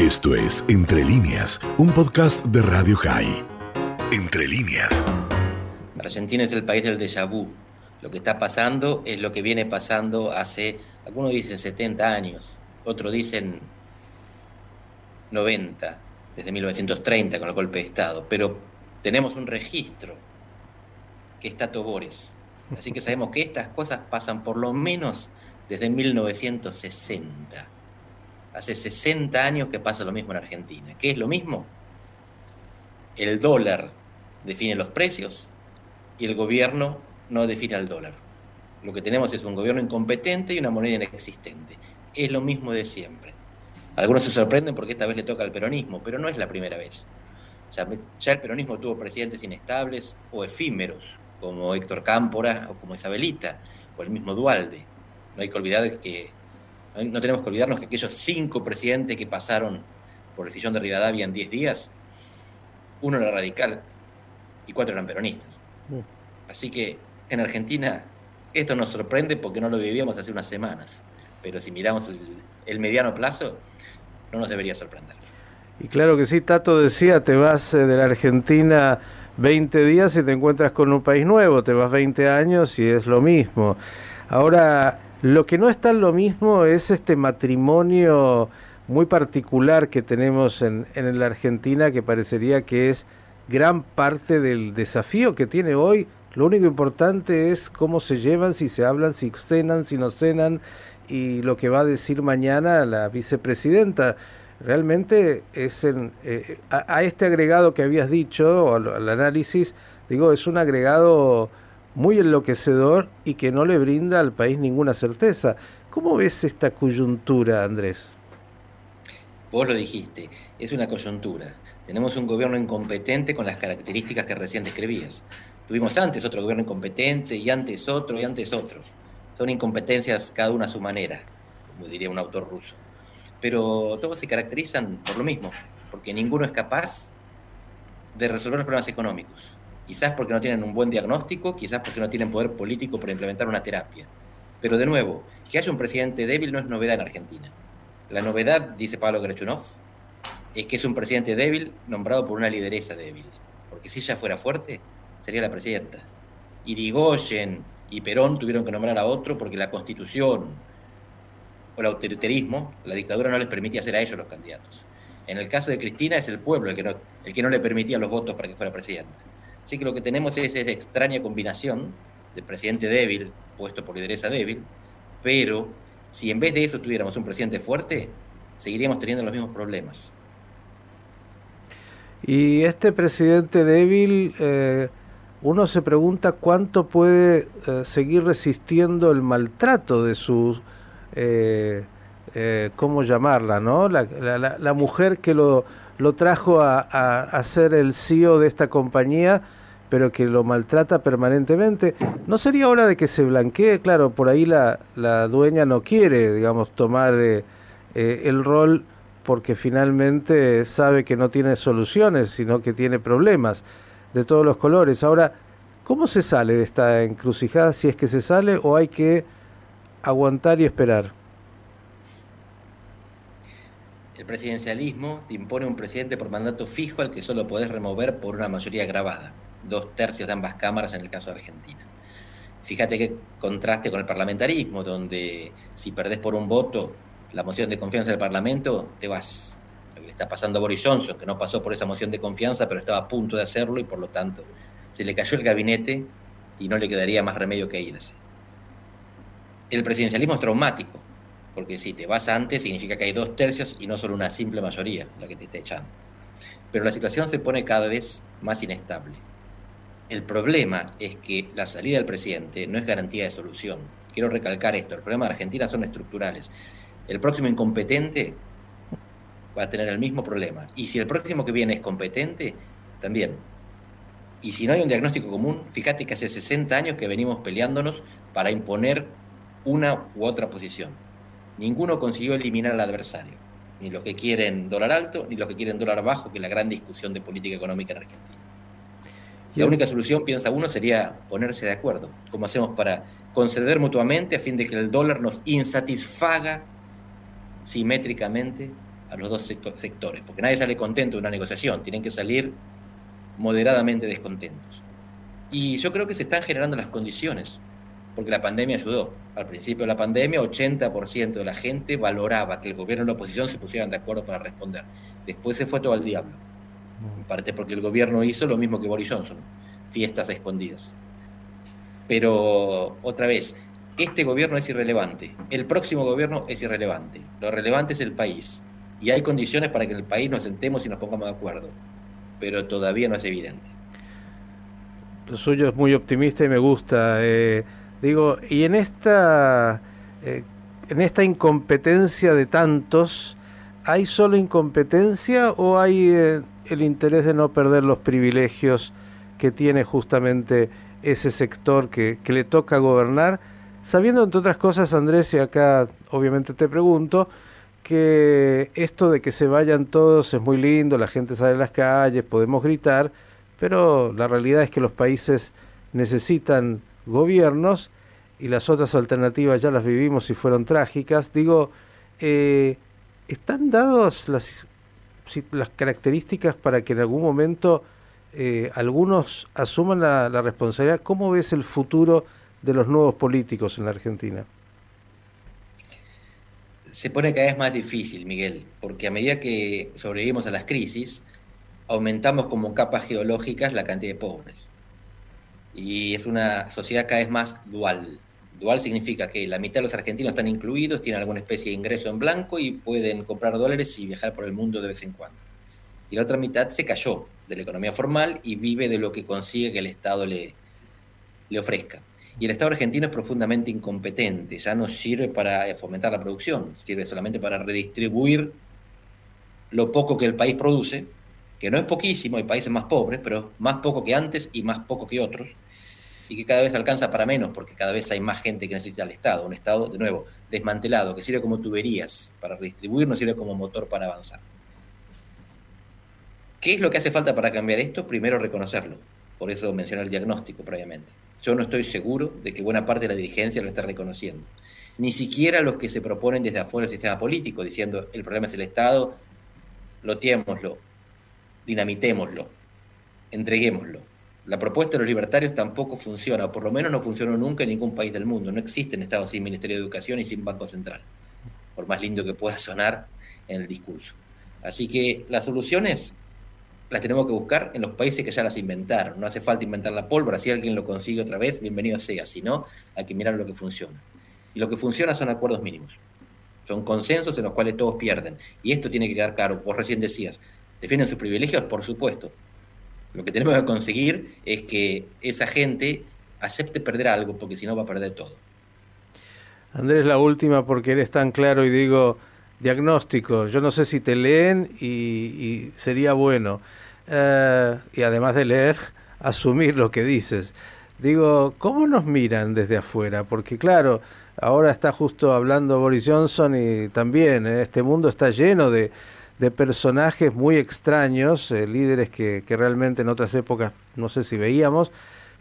Esto es Entre líneas, un podcast de Radio High. Entre líneas. Argentina es el país del déjà vu. Lo que está pasando es lo que viene pasando hace, algunos dicen 70 años, otros dicen 90, desde 1930 con el golpe de Estado, pero tenemos un registro que está Tobores. Así que sabemos que estas cosas pasan por lo menos desde 1960. Hace 60 años que pasa lo mismo en Argentina. ¿Qué es lo mismo? El dólar define los precios y el gobierno no define al dólar. Lo que tenemos es un gobierno incompetente y una moneda inexistente. Es lo mismo de siempre. Algunos se sorprenden porque esta vez le toca al peronismo, pero no es la primera vez. Ya, el peronismo tuvo presidentes inestables o efímeros, como Héctor Cámpora o como Isabelita, o el mismo Dualde. No hay que olvidar que no tenemos que olvidarnos que aquellos cinco presidentes que pasaron por el sillón de Rivadavia en 10 días, uno era radical y cuatro eran peronistas. Así que en Argentina esto nos sorprende porque no lo vivíamos hace unas semanas, pero si miramos el, mediano plazo, no nos debería sorprender. Y claro que sí, Tato decía, te vas eh, de la Argentina 20 días y te encuentras con un país nuevo, te vas 20 años y es lo mismo. Ahora, lo que no es tan lo mismo es este matrimonio muy particular que tenemos en, en la Argentina que parecería que es gran parte del desafío que tiene hoy. Lo único importante es cómo se llevan, si se hablan, si cenan, si no cenan y lo que va a decir mañana la vicepresidenta. Realmente es en, eh, a, este agregado que habías dicho, al análisis, digo, es un agregado muy enloquecedor y que no le brinda al país ninguna certeza. ¿Cómo ves esta coyuntura, Andrés? Vos lo dijiste, es una coyuntura. Tenemos un gobierno incompetente con las características que recién describías. Tuvimos antes otro gobierno incompetente y antes otro y antes otro. Son incompetencias cada una a su manera, como diría un autor ruso. Pero todos se caracterizan por lo mismo, porque ninguno es capaz de resolver los problemas económicos quizás porque no tienen un buen diagnóstico, quizás porque no tienen poder político para implementar una terapia. Pero de nuevo, que haya un presidente débil no es novedad en Argentina. La novedad, dice Pablo Grechunov, es que es un presidente débil nombrado por una lideresa débil. Porque si ella fuera fuerte, sería la presidenta. Irigoyen y Perón tuvieron que nombrar a otro porque la constitución o el autoritarismo, la dictadura no les permitía hacer a ellos los candidatos. En el caso de Cristina es el pueblo el que no, el que no le permitía los votos para que fuera presidenta. Así que lo que tenemos es esa extraña combinación de presidente débil, puesto por lideresa débil, pero si en vez de eso tuviéramos un presidente fuerte, seguiríamos teniendo los mismos problemas. Y este presidente débil, eh, uno se pregunta cuánto puede eh, seguir resistiendo el maltrato de su, eh, ¿cómo llamarla? ¿no? La, mujer que lo, lo trajo a, a ser el CEO de esta compañía pero que lo maltrata permanentemente. ¿No sería hora de que se blanquee? Claro, por ahí la, la dueña no quiere, digamos, tomar eh, eh, el rol porque finalmente sabe que no tiene soluciones, sino que tiene problemas de todos los colores. Ahora, ¿cómo se sale de esta encrucijada? Si es que se sale o hay que aguantar y esperar. El presidencialismo te impone un presidente por mandato fijo al que solo podés remover por una mayoría grabada dos tercios de ambas cámaras en el caso de Argentina. Fíjate qué contraste con el parlamentarismo, donde si perdés por un voto la moción de confianza del Parlamento, te vas. Le está pasando a Boris Johnson, que no pasó por esa moción de confianza, pero estaba a punto de hacerlo y por lo tanto se le cayó el gabinete y no le quedaría más remedio que irse. El presidencialismo es traumático, porque si te vas antes significa que hay dos tercios y no solo una simple mayoría la que te está echando. Pero la situación se pone cada vez más inestable. El problema es que la salida del presidente no es garantía de solución. Quiero recalcar esto, el problema de Argentina son estructurales. El próximo incompetente va a tener el mismo problema. Y si el próximo que viene es competente, también. Y si no hay un diagnóstico común, fíjate que hace 60 años que venimos peleándonos para imponer una u otra posición. Ninguno consiguió eliminar al adversario. Ni los que quieren dólar alto, ni los que quieren dólar bajo, que es la gran discusión de política económica en Argentina. La única solución, piensa uno, sería ponerse de acuerdo. como hacemos para conceder mutuamente a fin de que el dólar nos insatisfaga simétricamente a los dos sectores, porque nadie sale contento de una negociación, tienen que salir moderadamente descontentos. Y yo creo que se están generando las condiciones, porque la pandemia ayudó. Al principio de la pandemia, 80% de la gente valoraba que el gobierno y la oposición se pusieran de acuerdo para responder. Después se fue todo al diablo. En parte porque el gobierno hizo lo mismo que Boris Johnson, fiestas escondidas. Pero otra vez, este gobierno es irrelevante, el próximo gobierno es irrelevante, lo relevante es el país. Y hay condiciones para que en el país nos sentemos y nos pongamos de acuerdo, pero todavía no es evidente. Lo suyo es muy optimista y me gusta. Eh, digo, y en esta, eh, en esta incompetencia de tantos, ¿hay solo incompetencia o hay eh, el interés de no perder los privilegios que tiene justamente ese sector que, que le toca gobernar? Sabiendo, entre otras cosas, Andrés, y acá obviamente te pregunto, que esto de que se vayan todos es muy lindo, la gente sale a las calles, podemos gritar, pero la realidad es que los países necesitan gobiernos y las otras alternativas ya las vivimos y fueron trágicas. Digo, eh, ¿están dadas las, las características para que en algún momento eh, algunos asuman la, la responsabilidad? ¿Cómo ves el futuro? de los nuevos políticos en la Argentina? Se pone cada vez más difícil, Miguel, porque a medida que sobrevivimos a las crisis, aumentamos como capas geológicas la cantidad de pobres. Y es una sociedad cada vez más dual. Dual significa que la mitad de los argentinos están incluidos, tienen alguna especie de ingreso en blanco y pueden comprar dólares y viajar por el mundo de vez en cuando. Y la otra mitad se cayó de la economía formal y vive de lo que consigue que el Estado le, le ofrezca. Y el Estado argentino es profundamente incompetente, ya no sirve para fomentar la producción, sirve solamente para redistribuir lo poco que el país produce, que no es poquísimo, hay países más pobres, pero más poco que antes y más poco que otros, y que cada vez alcanza para menos, porque cada vez hay más gente que necesita el Estado, un Estado, de nuevo, desmantelado, que sirve como tuberías para redistribuir, no sirve como motor para avanzar. ¿Qué es lo que hace falta para cambiar esto? Primero reconocerlo, por eso mencioné el diagnóstico previamente. Yo no estoy seguro de que buena parte de la dirigencia lo esté reconociendo. Ni siquiera los que se proponen desde afuera del sistema político, diciendo el problema es el Estado, loteémoslo, dinamitémoslo, entreguémoslo. La propuesta de los libertarios tampoco funciona, o por lo menos no funcionó nunca en ningún país del mundo. No existe un Estado sin Ministerio de Educación y sin Banco Central, por más lindo que pueda sonar en el discurso. Así que la solución es las tenemos que buscar en los países que ya las inventaron. No hace falta inventar la pólvora. Si alguien lo consigue otra vez, bienvenido sea. Si no, hay que mirar lo que funciona. Y lo que funciona son acuerdos mínimos. Son consensos en los cuales todos pierden. Y esto tiene que quedar claro. Vos recién decías, ¿defienden sus privilegios? Por supuesto. Lo que tenemos que conseguir es que esa gente acepte perder algo, porque si no va a perder todo. Andrés, la última, porque eres tan claro y digo, diagnóstico. Yo no sé si te leen y sería bueno. Eh, y además de leer, asumir lo que dices. Digo, ¿cómo nos miran desde afuera? Porque claro, ahora está justo hablando Boris Johnson y también eh, este mundo está lleno de, de personajes muy extraños, eh, líderes que, que, realmente en otras épocas no sé si veíamos,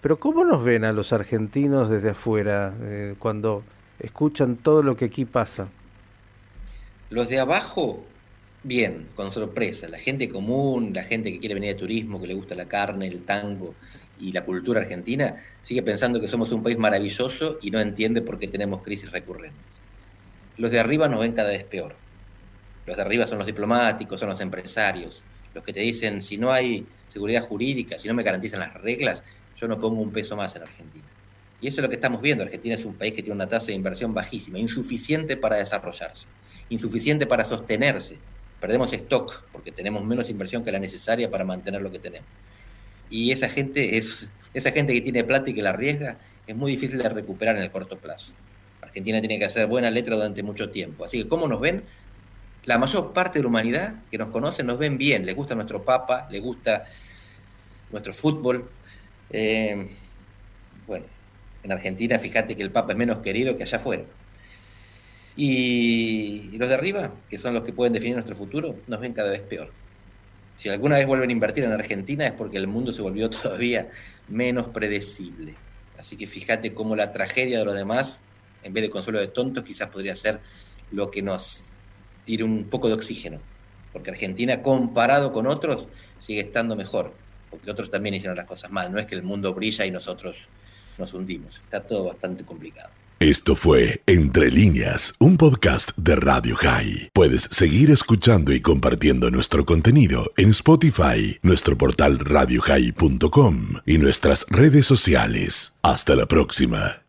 pero ¿cómo nos ven a los argentinos desde afuera cuando escuchan todo lo que aquí pasa? Los de abajo bien, con sorpresa. La gente común, la gente que quiere venir de turismo, que le gusta la carne, el tango y la cultura argentina, sigue pensando que somos un país maravilloso y no entiende por qué tenemos crisis recurrentes. Los de arriba nos ven cada vez peor. Los de arriba son los diplomáticos, son los empresarios, los que te dicen, si no hay seguridad jurídica, si no me garantizan las reglas, yo no pongo un peso más en Argentina. Y eso es lo que estamos viendo. Argentina es un país que tiene una tasa de inversión bajísima, insuficiente para desarrollarse, insuficiente para sostenerse, perdemos stock porque tenemos menos inversión que la necesaria para mantener lo que tenemos. Y esa gente, es, esa gente que tiene plata y que la arriesga, es muy difícil de recuperar en el corto plazo. Argentina tiene que hacer buena letra durante mucho tiempo. Así que, ¿cómo nos ven? La mayor parte de la humanidad que nos conoce nos ven bien. Les gusta nuestro Papa, les gusta nuestro fútbol. Eh, bueno, en Argentina, fíjate que el Papa es menos querido que allá afuera. Y, los de arriba, que son los que pueden definir nuestro futuro, nos ven cada vez peor. Si alguna vez vuelven a invertir en Argentina es porque el mundo se volvió todavía menos predecible. Así que fíjate cómo la tragedia de los demás, en vez de consuelo de tontos, quizás podría ser lo que nos tire un poco de oxígeno porque Argentina comparado con otros sigue estando mejor, porque otros también hicieron las cosas mal, no es que el mundo brilla y nosotros nos hundimos, está todo bastante complicado. Esto fue Entre líneas, un podcast de Radio High. Puedes seguir escuchando y compartiendo nuestro contenido en Spotify, nuestro portal radiohigh.com y nuestras redes sociales. Hasta la próxima.